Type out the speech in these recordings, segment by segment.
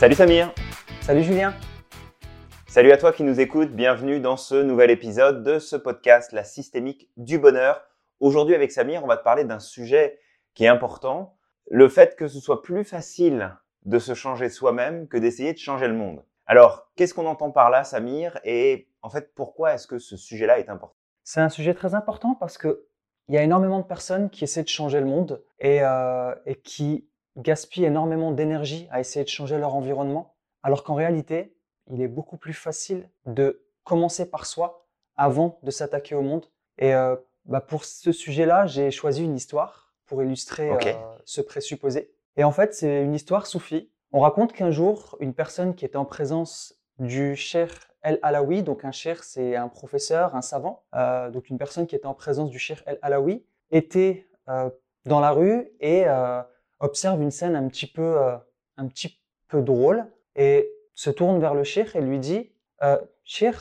Salut Samir. Salut Julien. Salut à toi qui nous écoutes, bienvenue dans ce nouvel épisode de ce podcast La systémique du bonheur. Aujourd'hui avec Samir, on va te parler d'un sujet qui est important, le fait que ce soit plus facile de se changer soi-même que d'essayer de changer le monde. Alors, qu'est-ce qu'on entend par là, Samir? Et en fait, pourquoi est-ce que ce sujet-là est important? C'est un sujet très important parce que il y a énormément de personnes qui essaient de changer le monde et, euh, et qui gaspillent énormément d'énergie à essayer de changer leur environnement, alors qu'en réalité, il est beaucoup plus facile de commencer par soi avant de s'attaquer au monde. Et euh, bah pour ce sujet-là, j'ai choisi une histoire pour illustrer euh, ce présupposé. Et en fait, c'est une histoire soufie. On raconte qu'un jour, une personne qui était en présence du Cheikh El Alaoui, donc un cheikh, c'est un professeur, un savant, euh, donc une personne qui était en présence du Cheikh El Alaoui, était dans la rue et observe une scène un petit peu, euh, un petit peu drôle et se tourne vers le cheikh et lui dit euh,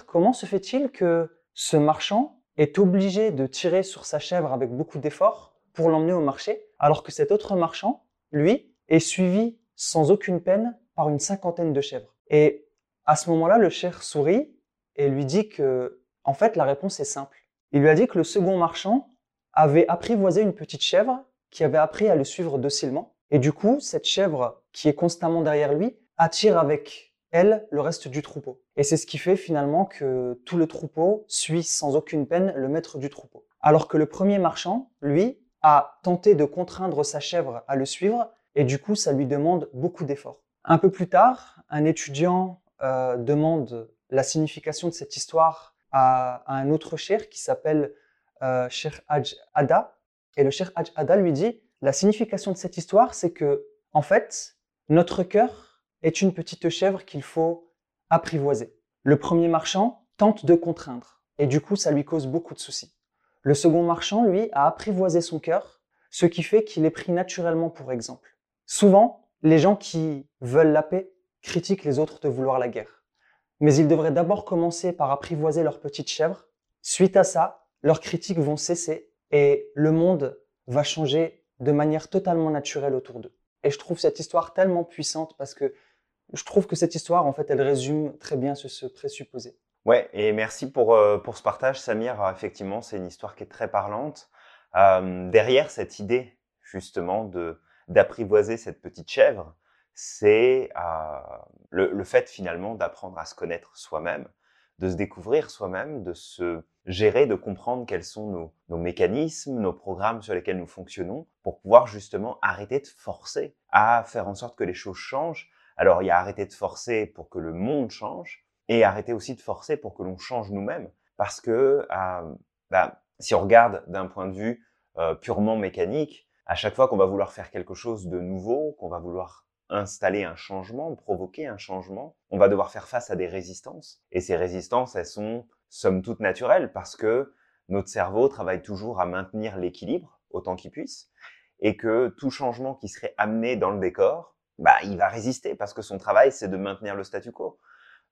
comment se fait-il que ce marchand est obligé de tirer sur sa chèvre avec beaucoup d'efforts pour l'emmener au marché, alors que cet autre marchand, lui, est suivi sans aucune peine par une cinquantaine de chèvres? Et à ce moment-là, le cheikh sourit et lui dit que, en fait, la réponse est simple. Il lui a dit que le second marchand avait apprivoisé une petite chèvre qui avait appris à le suivre docilement. Et du coup, cette chèvre qui est constamment derrière lui attire avec elle le reste du troupeau. Et c'est ce qui fait finalement que tout le troupeau suit sans aucune peine le maître du troupeau. Alors que le premier marchand, lui, a tenté de contraindre sa chèvre à le suivre et du coup, ça lui demande beaucoup d'efforts. Un peu plus tard, un étudiant euh, demande la signification de cette histoire à, un autre cheikh qui s'appelle euh, Cheikh Haj Ada. Et le Cheikh Haj Ada lui dit la signification de cette histoire, c'est que, en fait, notre cœur est une petite chèvre qu'il faut apprivoiser. Le premier marchand tente de contraindre, et du coup, ça lui cause beaucoup de soucis. Le second marchand, lui, a apprivoisé son cœur, ce qui fait qu'il est pris naturellement pour exemple. Souvent, les gens qui veulent la paix critiquent les autres de vouloir la guerre. Mais ils devraient d'abord commencer par apprivoiser leur petite chèvre. Suite à ça, leurs critiques vont cesser et le monde va changer de manière totalement naturelle autour d'eux. Et je trouve cette histoire tellement puissante parce que je trouve que cette histoire, en fait, elle résume très bien ce, présupposé. Ouais, et merci pour, euh, pour ce partage, Samir. Euh, Effectivement, c'est une histoire qui est très parlante. Euh, derrière cette idée, justement, de d'apprivoiser cette petite chèvre, c'est le, le fait finalement d'apprendre à se connaître soi-même, de se découvrir soi-même, de se gérer, de comprendre quels sont nos, mécanismes, nos programmes sur lesquels nous fonctionnons, pour pouvoir justement arrêter de forcer à faire en sorte que les choses changent. Alors, il y a arrêter de forcer pour que le monde change, et arrêter aussi de forcer pour que l'on change nous-mêmes. Parce que euh, bah, si on regarde d'un point de vue euh, purement mécanique, à chaque fois qu'on va vouloir faire quelque chose de nouveau, qu'on va vouloir installer un changement, provoquer un changement, on va devoir faire face à des résistances. Et ces résistances, elles sont somme toute naturelles parce que notre cerveau travaille toujours à maintenir l'équilibre autant qu'il puisse et que tout changement qui serait amené dans le décor, bah, il va résister parce que son travail, c'est de maintenir le statu quo.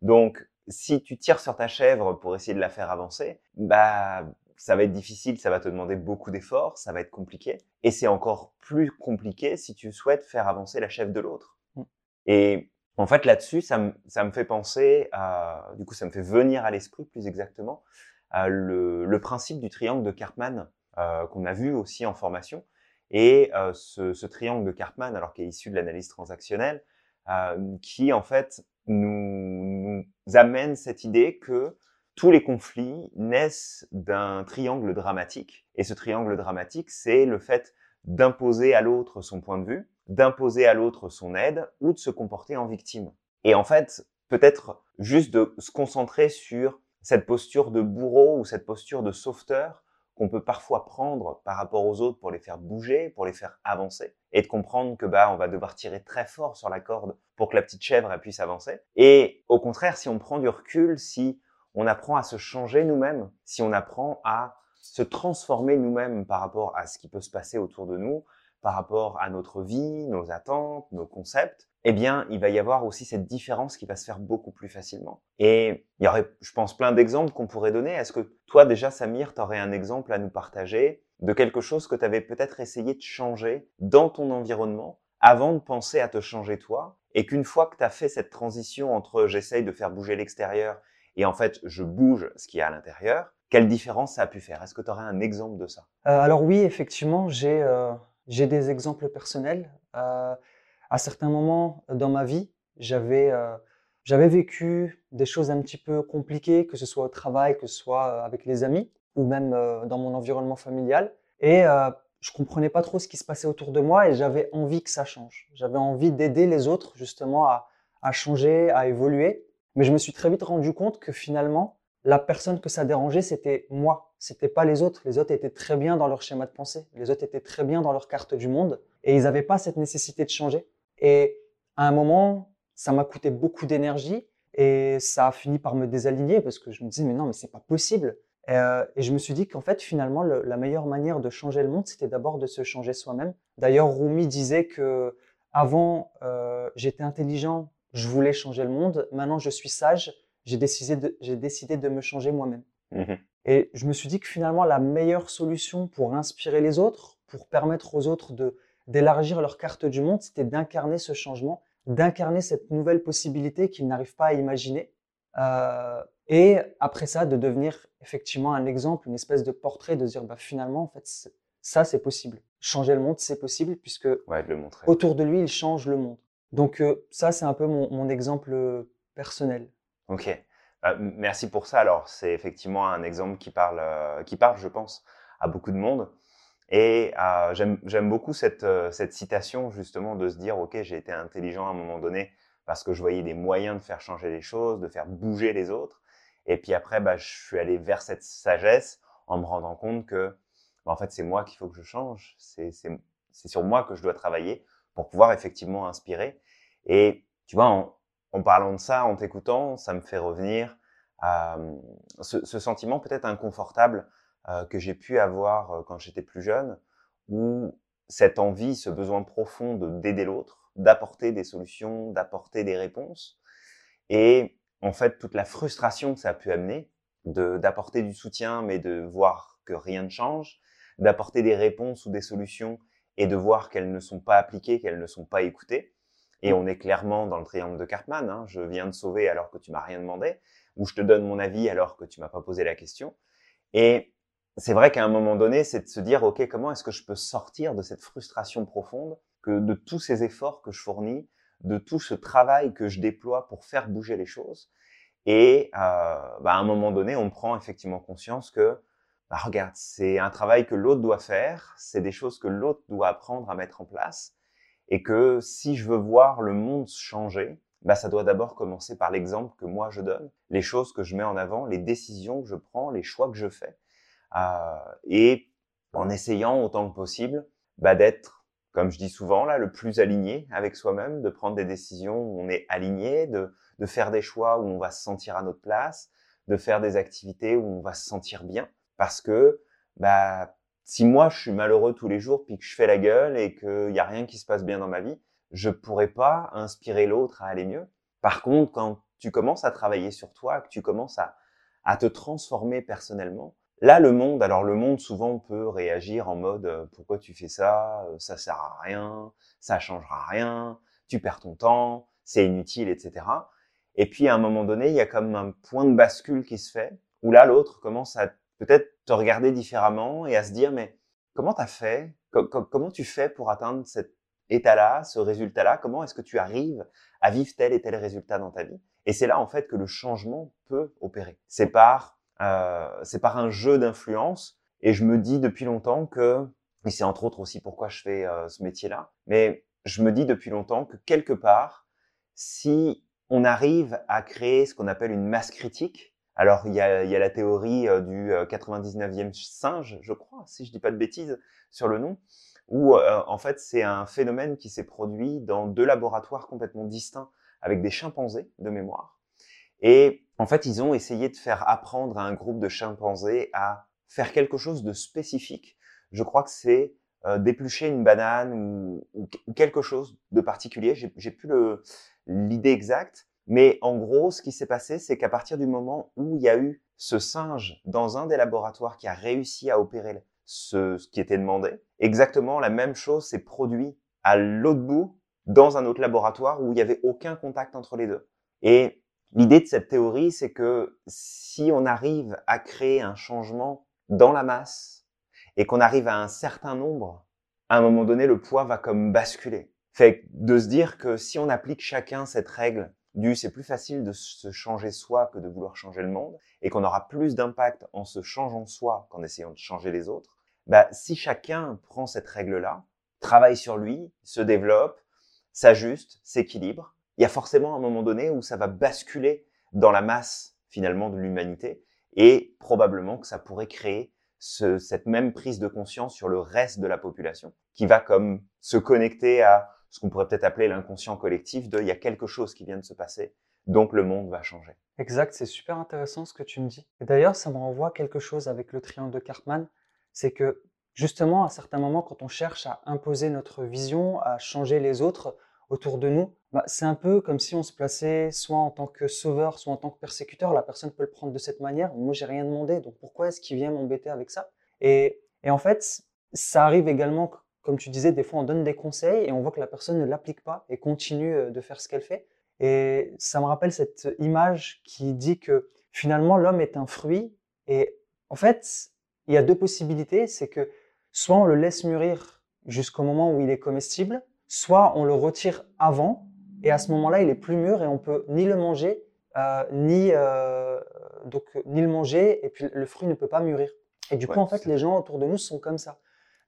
Donc, si tu tires sur ta chèvre pour essayer de la faire avancer, bah, ça va être difficile, ça va te demander beaucoup d'efforts, ça va être compliqué. Et c'est encore plus compliqué si tu souhaites faire avancer la chèvre de l'autre. Mm. Et en fait, là-dessus, ça, me- ça me fait penser à, du coup, ça me fait venir à l'esprit plus exactement, à le, le principe du triangle de Karpman, euh, qu'on a vu aussi en formation. Et euh, ce, ce triangle de Karpman, alors qui est issu de l'analyse transactionnelle, euh, qui en fait nous, nous amène cette idée que tous les conflits naissent d'un triangle dramatique. Et ce triangle dramatique, c'est le fait d'imposer à l'autre son point de vue, d'imposer à l'autre son aide ou de se comporter en victime. Et en fait, peut-être juste de se concentrer sur cette posture de bourreau ou cette posture de sauveteur qu'on peut parfois prendre par rapport aux autres pour les faire bouger, pour les faire avancer, et de comprendre que bah on va devoir tirer très fort sur la corde pour que la petite chèvre puisse avancer. Et au contraire, si on prend du recul, si on apprend à se changer nous-mêmes, si on apprend à se transformer nous-mêmes par rapport à ce qui peut se passer autour de nous, par rapport à notre vie, nos attentes, nos concepts, eh bien, il va y avoir aussi cette différence qui va se faire beaucoup plus facilement. Et il y aurait, je pense, plein d'exemples qu'on pourrait donner. Est-ce que toi, déjà, Samir, tu aurais un exemple à nous partager de quelque chose que tu avais peut-être essayé de changer dans ton environnement avant de penser à te changer toi et qu'une fois que tu as fait cette transition entre j'essaye de faire bouger l'extérieur et en fait je bouge ce qui est à l'intérieur, quelle différence ça a pu faire? Est-ce que tu aurais un exemple de ça? Euh, Alors oui, effectivement, j'ai euh, j'ai des exemples personnels. Euh, à certains moments dans ma vie, j'avais euh, j'avais vécu des choses un petit peu compliquées, que ce soit au travail, que ce soit avec les amis ou même dans mon environnement familial. Et je comprenais pas trop ce qui se passait autour de moi et j'avais envie que ça change. J'avais envie d'aider les autres justement à changer, à évoluer. Mais je me suis très vite rendu compte que finalement, la personne que ça dérangeait, c'était moi. C'était pas les autres. Les autres étaient très bien dans leur schéma de pensée. Les autres étaient très bien dans leur carte du monde. Et ils n'avaient pas cette nécessité de changer. Et à un moment, ça m'a coûté beaucoup d'énergie et ça a fini par me désaligner parce que je me disais, mais non, mais c'est pas possible. Et, euh, et, je me suis dit qu'en fait, finalement, le, la meilleure manière de changer le monde, c'était d'abord de se changer soi-même. D'ailleurs, Rumi disait que avant, euh, j'étais intelligent, je voulais changer le monde. Maintenant, je suis sage, j'ai décidé j'ai décidé de me changer moi-même. Mmh et je me suis dit que finalement, la meilleure solution pour inspirer les autres, pour permettre aux autres de, d'élargir leur carte du monde, c'était d'incarner ce changement, d'incarner cette nouvelle possibilité qu'ils n'arrivent pas à imaginer. Euh, et après ça, de devenir effectivement un exemple, une espèce de portrait, de dire bah, finalement, en fait, ça, c'est possible. Changer le monde, c'est possible, puisque ouais, de le montrer. autour de lui, il change le monde. Donc euh, ça, c'est un peu mon, mon exemple euh, personnel. Ok. Euh, merci pour ça. Alors, c'est effectivement un exemple qui parle, euh, qui parle, je pense, à beaucoup de monde. Et euh, j'aime beaucoup cette, citation, justement, de se dire, OK, j'ai été intelligent à un moment donné parce que je voyais des moyens de faire changer les choses, de faire bouger les autres. Et puis après, bah, je suis allé vers cette sagesse en me rendant compte que, bah, en fait, c'est moi qu'il faut que je change. C'est sur moi que je dois travailler pour pouvoir effectivement inspirer. Et tu vois, en, en parlant de ça, en t'écoutant, ça me fait revenir à euh, ce, sentiment peut-être inconfortable euh, que j'ai pu avoir euh, quand j'étais plus jeune, où cette envie, ce besoin profond de d'aider l'autre, d'apporter des solutions, d'apporter des réponses, et en fait toute la frustration que ça a pu amener, d'apporter du soutien mais de voir que rien ne change, d'apporter des réponses ou des solutions et de voir qu'elles ne sont pas appliquées, qu'elles ne sont pas écoutées. Et on est clairement dans le triangle de Cartman. Hein. Je viens de sauver alors que tu m'as rien demandé, ou je te donne mon avis alors que tu m'as pas posé la question. Et c'est vrai qu'à un moment donné, c'est de se dire, OK, comment est-ce que je peux sortir de cette frustration profonde, que de tous ces efforts que je fournis, de tout ce travail que je déploie pour faire bouger les choses. Et euh, bah, à un moment donné, on prend effectivement conscience que, bah, regarde, c'est un travail que l'autre doit faire, c'est des choses que l'autre doit apprendre à mettre en place et que si je veux voir le monde changer, bah, ça doit d'abord commencer par l'exemple que moi je donne, les choses que je mets en avant, les décisions que je prends, les choix que je fais, euh, et en essayant autant que possible bah, d'être, comme je dis souvent là, le plus aligné avec soi-même, de prendre des décisions où on est aligné, de, de faire des choix où on va se sentir à notre place, de faire des activités où on va se sentir bien, parce que bah si moi je suis malheureux tous les jours puis que je fais la gueule et qu'il n'y a rien qui se passe bien dans ma vie, je pourrais pas inspirer l'autre à aller mieux. Par contre, quand tu commences à travailler sur toi, que tu commences à, à te transformer personnellement, là le monde, alors le monde souvent peut réagir en mode euh, pourquoi tu fais ça, euh, ça sert à rien, ça changera rien, tu perds ton temps, c'est inutile, etc. Et puis à un moment donné, il y a comme un point de bascule qui se fait où là l'autre commence à peut-être te regarder différemment et à se dire, mais comment tu as fait Comment tu fais pour atteindre cet état-là, ce résultat-là? Comment est-ce que tu arrives à vivre tel et tel résultat dans ta vie? Et c'est là, en fait, que le changement peut opérer. C'est par, euh, c'est par un jeu d'influence. Et je me dis depuis longtemps que, et c'est entre autres aussi pourquoi je fais euh, ce métier-là, mais je me dis depuis longtemps que quelque part, si on arrive à créer ce qu'on appelle une masse critique, alors, il y a, y a la théorie euh, du 99e euh, singe, je crois, si je dis pas de bêtises sur le nom, où euh, en fait c'est un phénomène qui s'est produit dans deux laboratoires complètement distincts avec des chimpanzés de mémoire. Et en fait, ils ont essayé de faire apprendre à un groupe de chimpanzés à faire quelque chose de spécifique. Je crois que c'est d'éplucher une banane ou, ou, quelque chose de particulier. J'ai plus l'idée exacte, mais en gros, ce qui s'est passé, c'est qu'à partir du moment où il y a eu ce singe dans un des laboratoires qui a réussi à opérer ce, qui était demandé, exactement la même chose s'est produit à l'autre bout dans un autre laboratoire où il n'y avait aucun contact entre les deux. Et l'idée de cette théorie, c'est que si on arrive à créer un changement dans la masse et qu'on arrive à un certain nombre, à un moment donné, le poids va comme basculer. Fait de se dire que si on applique chacun cette règle du c'est plus facile de se changer soi que de vouloir changer le monde et qu'on aura plus d'impact en se changeant soi qu'en essayant de changer les autres, bah, si chacun prend cette règle-là, travaille sur lui, se développe, s'ajuste, s'équilibre, il y a forcément un moment donné où ça va basculer dans la masse finalement de l'humanité et probablement que ça pourrait créer ce, cette même prise de conscience sur le reste de la population qui va comme se connecter à ce qu'on pourrait peut-être appeler l'inconscient collectif de il y a quelque chose qui vient de se passer, donc le monde va changer. Exact, c'est super intéressant ce que tu me dis. Et d'ailleurs, ça me renvoie quelque chose avec le triangle de Cartman, c'est que justement, à certains moments, quand on cherche à imposer notre vision, à changer les autres autour de nous, bah, c'est un peu comme si on se plaçait soit en tant que sauveur, soit en tant que persécuteur. La personne peut le prendre de cette manière. Moi, j'ai rien demandé, donc pourquoi est-ce qu'il vient m'embêter avec ça? Et, et en fait, ça arrive également comme tu disais, des fois on donne des conseils et on voit que la personne ne l'applique pas et continue euh, de faire ce qu'elle fait. Et ça me rappelle cette image qui dit que finalement l'homme est un fruit et en fait, il y a deux possibilités, c'est que soit on le laisse mûrir jusqu'au moment où il est comestible, soit on le retire avant et à ce moment-là il est plus mûr et on peut ni le manger euh, ni euh, donc ni le manger et puis le fruit ne peut pas mûrir. Et du coup en fait les gens autour de nous sont comme ça.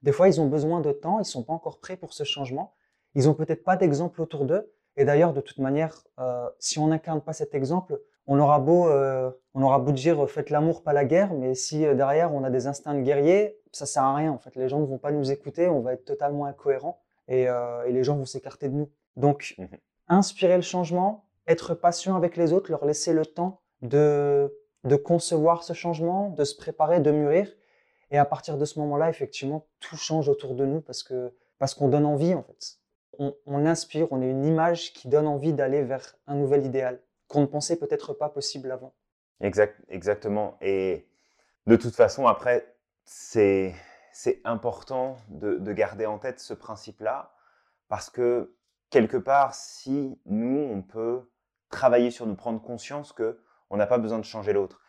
Des fois, ils ont besoin de temps, ils sont pas encore prêts pour ce changement. Ils ont peut-être pas d'exemple autour d'eux. Et d'ailleurs, de toute manière, euh, si on n'incarne pas cet exemple, on aura beau, euh, on aura beau dire faites l'amour, pas la guerre, mais si euh, derrière on a des instincts de guerrier, ça sert à rien. En fait, les gens ne vont pas nous écouter, on va être totalement incohérent et, et les gens vont s'écarter de nous. Donc, mmh inspirer le changement, être patient avec les autres, leur laisser le temps de, de concevoir ce changement, de se préparer, de mûrir et à partir de ce moment-là, effectivement, tout change autour de nous parce que parce qu'on donne envie en fait. On, inspire, on est une image qui donne envie d'aller vers un nouvel idéal qu'on ne pensait peut-être pas possible avant. Exact, exactement. Et de toute façon, après, c'est c'est important de, de garder en tête ce principe-là parce que quelque part, si nous on peut travailler sur nous prendre conscience que on n'a pas besoin de changer l'autre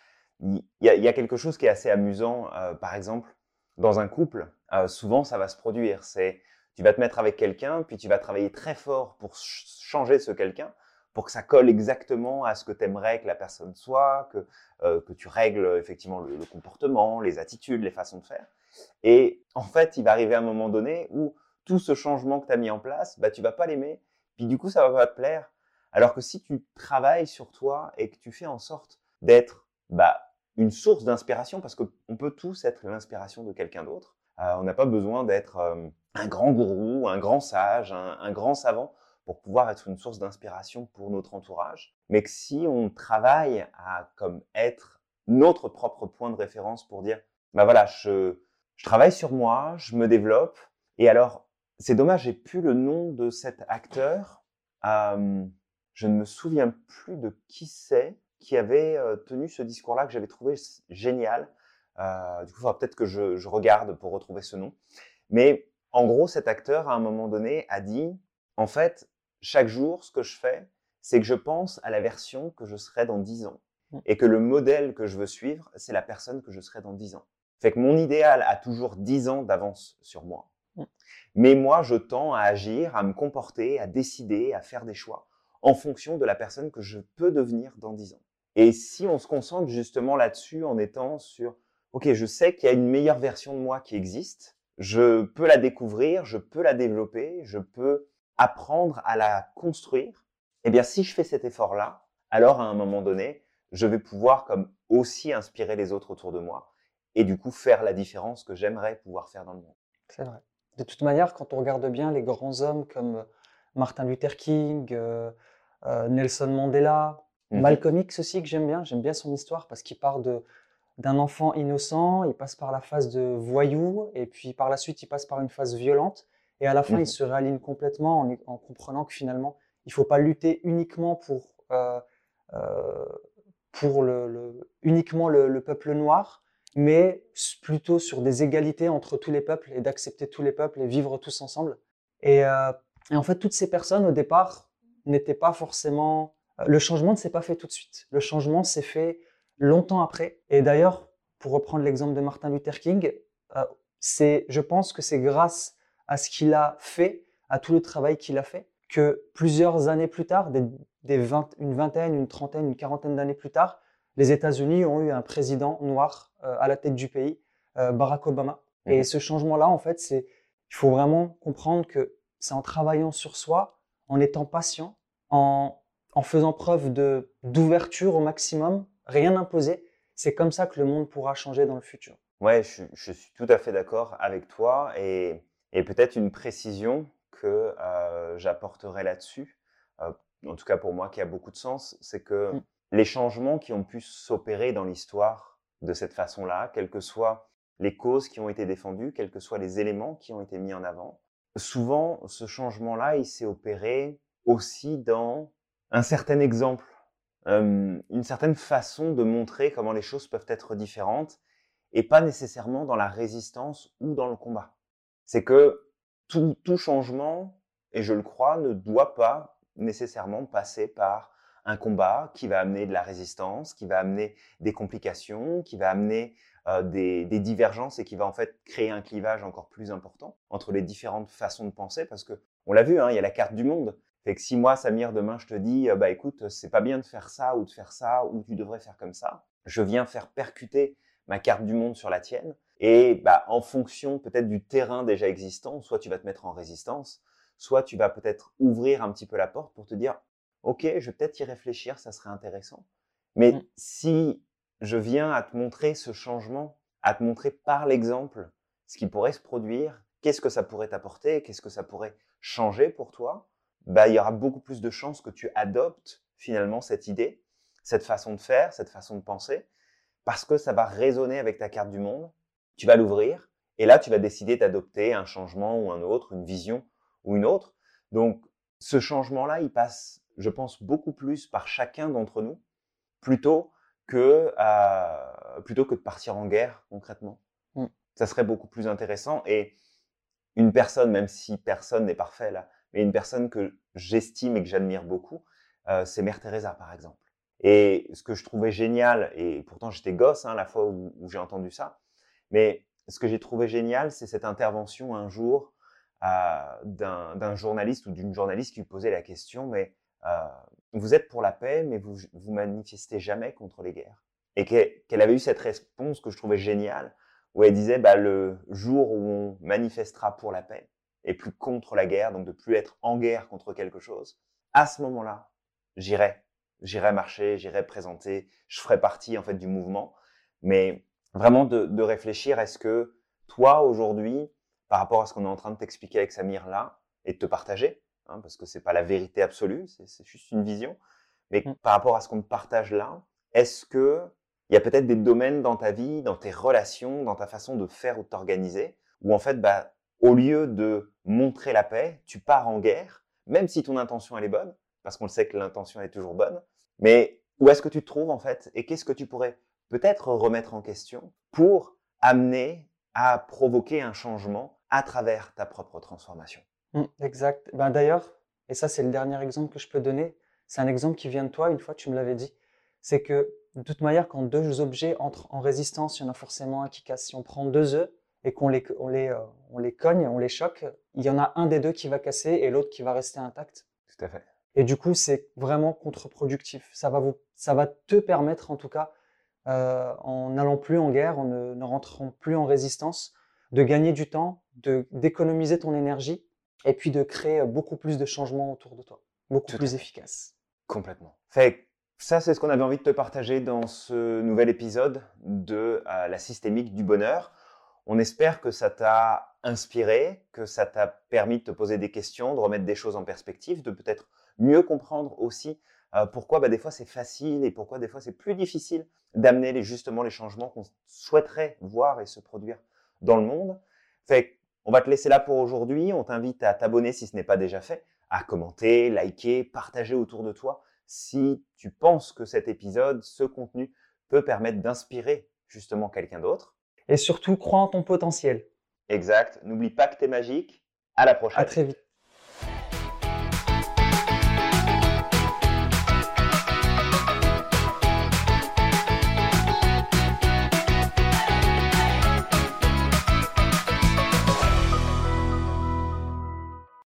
il y, a quelque chose qui est assez amusant, euh, par exemple, dans un couple, euh, souvent ça va se produire. C'est tu vas te mettre avec quelqu'un, puis tu vas travailler très fort pour changer ce quelqu'un, pour que ça colle exactement à ce que tu aimerais que la personne soit, que, euh, que tu règles effectivement le, le, comportement, les attitudes, les façons de faire. Et en fait, il va arriver un moment donné où tout ce changement que tu as mis en place, bah, tu vas pas l'aimer, puis du coup, ça va pas te plaire. Alors que si tu travailles sur toi et que tu fais en sorte d'être bah, une source d'inspiration parce qu'on peut tous être l'inspiration de quelqu'un d'autre. Euh, on n'a pas besoin d'être euh, un grand gourou, un grand sage, un, grand savant pour pouvoir être une source d'inspiration pour notre entourage. Mais que si on travaille à comme être notre propre point de référence pour dire, bah voilà, je, je travaille sur moi, je me développe. Et alors, c'est dommage, j'ai plus le nom de cet acteur. Euh, je ne me souviens plus de qui c'est qui avait euh, tenu ce discours-là que j'avais trouvé génial. Euh, du coup, il faudra peut-être que je, je, regarde pour retrouver ce nom. Mais en gros, cet acteur, à un moment donné, a dit, en fait, chaque jour, ce que je fais, c'est que je pense à la version que je serai dans dix ans. Mmh. Et que le modèle que je veux suivre, c'est la personne que je serai dans dix ans. Fait que mon idéal a toujours dix ans d'avance sur moi. Mmh. Mais moi, je tends à agir, à me comporter, à décider, à faire des choix en fonction de la personne que je peux devenir dans dix ans. Et si on se concentre justement là-dessus en étant sur, OK, je sais qu'il y a une meilleure version de moi qui existe, je peux la découvrir, je peux la développer, je peux apprendre à la construire, eh bien si je fais cet effort-là, alors à un moment donné, je vais pouvoir comme aussi inspirer les autres autour de moi et du coup faire la différence que j'aimerais pouvoir faire dans le monde. C'est vrai. De toute manière, quand on regarde bien les grands hommes comme Martin Luther King, euh, euh, Nelson Mandela, Mmh. Malcolm X aussi que j'aime bien, j'aime bien son histoire parce qu'il part de d'un enfant innocent, il passe par la phase de voyou et puis par la suite il passe par une phase violente et à la fin mmh. il se réaligne complètement en, en, comprenant que finalement il faut pas lutter uniquement pour euh, euh, pour le, le uniquement le, le, peuple noir, mais plutôt sur des égalités entre tous les peuples et d'accepter tous les peuples et vivre tous ensemble. Et euh, Et en fait, toutes ces personnes, au départ, n'étaient pas forcément... Euh, le changement ne s'est pas fait tout de suite. Le changement s'est fait longtemps après. Et d'ailleurs, pour reprendre l'exemple de Martin Luther King, euh, c'est, je pense que c'est grâce à ce qu'il a fait, à tout le travail qu'il a fait, que plusieurs années plus tard, des, une vingtaine, une trentaine, une quarantaine d'années plus tard, les États-Unis ont eu un président noir euh, à la tête du pays, Barack Obama. Et mhm. ce changement-là, en fait, c'est, il faut vraiment comprendre que c'est en travaillant sur soi, en étant patient, en, en faisant preuve de, d'ouverture au maximum, rien imposer. C'est comme ça que le monde pourra changer dans le futur. Ouais, je, je suis tout à fait d'accord avec toi et, et peut-être une précision que euh, j'apporterai là-dessus, euh, en tout cas pour moi qui a beaucoup de sens, c'est que mm. les changements qui ont pu s'opérer dans l'histoire de cette façon-là, quelles que soient les causes qui ont été défendues, quels que soient les éléments qui ont été mis en avant, souvent ce changement-là, il s'est opéré aussi dans un certain exemple, euh, une certaine façon de montrer comment les choses peuvent être différentes et pas nécessairement dans la résistance ou dans le combat. C'est que tout, changement, et je le crois, ne doit pas nécessairement passer par un combat qui va amener de la résistance, qui va amener des complications, qui va amener euh, des, des, divergences et qui va en fait créer un clivage encore plus important entre les différentes façons de penser parce que on l'a vu, hein, il y a la carte du monde. Fait que si moi, Samir, demain, je te dis, euh, bah écoute, c'est pas bien de faire ça ou de faire ça ou tu devrais faire comme ça, je viens faire percuter ma carte du monde sur la tienne. Et bah, en fonction peut-être du terrain déjà existant, soit tu vas te mettre en résistance, soit tu vas peut-être ouvrir un petit peu la porte pour te dire, ok, je vais peut-être y réfléchir, ça serait intéressant. Mais mmh. si je viens à te montrer ce changement, à te montrer par l'exemple ce qui pourrait se produire, qu'est-ce que ça pourrait t'apporter, qu'est-ce que ça pourrait changer pour toi, bah, il y aura beaucoup plus de chances que tu adoptes finalement cette idée, cette façon de faire, cette façon de penser, parce que ça va résonner avec ta carte du monde, tu vas l'ouvrir, et là, tu vas décider d'adopter un changement ou un autre, une vision ou une autre. Donc, ce changement-là, il passe, je pense, beaucoup plus par chacun d'entre nous, plutôt que, euh, plutôt que de partir en guerre concrètement. Mm. Ça serait beaucoup plus intéressant. Et une personne, même si personne n'est parfait là, mais une personne que j'estime et que j'admire beaucoup, euh, c'est Mère Teresa par exemple. Et ce que je trouvais génial, et pourtant j'étais gosse hein, la fois où, j'ai entendu ça, mais ce que j'ai trouvé génial, c'est cette intervention un jour euh, d'un journaliste ou d'une journaliste qui posait la question, mais euh, vous êtes pour la paix, mais vous vous manifestez jamais contre les guerres. Et qu'elle avait eu cette réponse que je trouvais géniale, où elle disait, bah, le jour où on manifestera pour la paix et plus contre la guerre, donc de plus être en guerre contre quelque chose, à ce moment-là, j'irai, j'irai marcher, j'irai présenter, je ferai partie en fait du mouvement, mais vraiment de, de réfléchir, est-ce que toi aujourd'hui, par rapport à ce qu'on est en train de t'expliquer avec Samir là, et de te partager, Hein, parce que c'est pas la vérité absolue, c'est juste une vision. Mais mmh. par rapport à ce qu'on partage là, est-ce que il y a peut-être des domaines dans ta vie, dans tes relations, dans ta façon de faire ou de t'organiser, où en fait, bah, au lieu de montrer la paix, tu pars en guerre, même si ton intention elle est bonne, parce qu'on le sait que l'intention est toujours bonne. Mais où est-ce que tu te trouves en fait, et qu'est-ce que tu pourrais peut-être remettre en question pour amener à provoquer un changement à travers ta propre transformation? Mmh, exact. Ben, d'ailleurs, et ça c'est le dernier exemple que je peux donner, c'est un exemple qui vient de toi, une fois tu me l'avais dit, c'est que de toute manière, quand deux objets entrent en résistance, il y en a forcément un qui casse. Si on prend deux œufs et qu'on les, on les, euh, on les cogne, on les choque, il y en a un des deux qui va casser et l'autre qui va rester intact. Tout à fait. Et du coup, c'est vraiment contre-productif. Ça va vous, ça va te permettre, en tout cas, euh, en n'allant plus en guerre, en ne, ne rentrant plus en résistance, de gagner du temps, de d'économiser ton énergie et puis de créer beaucoup plus de changements autour de toi, beaucoup plus efficace. Complètement. Fait ça, c'est ce qu'on avait envie de te partager dans ce nouvel épisode de euh, la systémique du bonheur. On espère que ça t'a inspiré, que ça t'a permis de te poser des questions, de remettre des choses en perspective, de peut-être mieux comprendre aussi euh, pourquoi bah, des fois c'est facile et pourquoi des fois c'est plus difficile d'amener justement les changements qu'on souhaiterait voir et se produire dans le monde. On va te laisser là pour aujourd'hui. On t'invite à t'abonner si ce n'est pas déjà fait, à commenter, liker, partager autour de toi si tu penses que cet épisode, ce contenu peut permettre d'inspirer justement quelqu'un d'autre. Et surtout, crois en ton potentiel. Exact. N'oublie pas que tu es magique. À la prochaine. À très vite.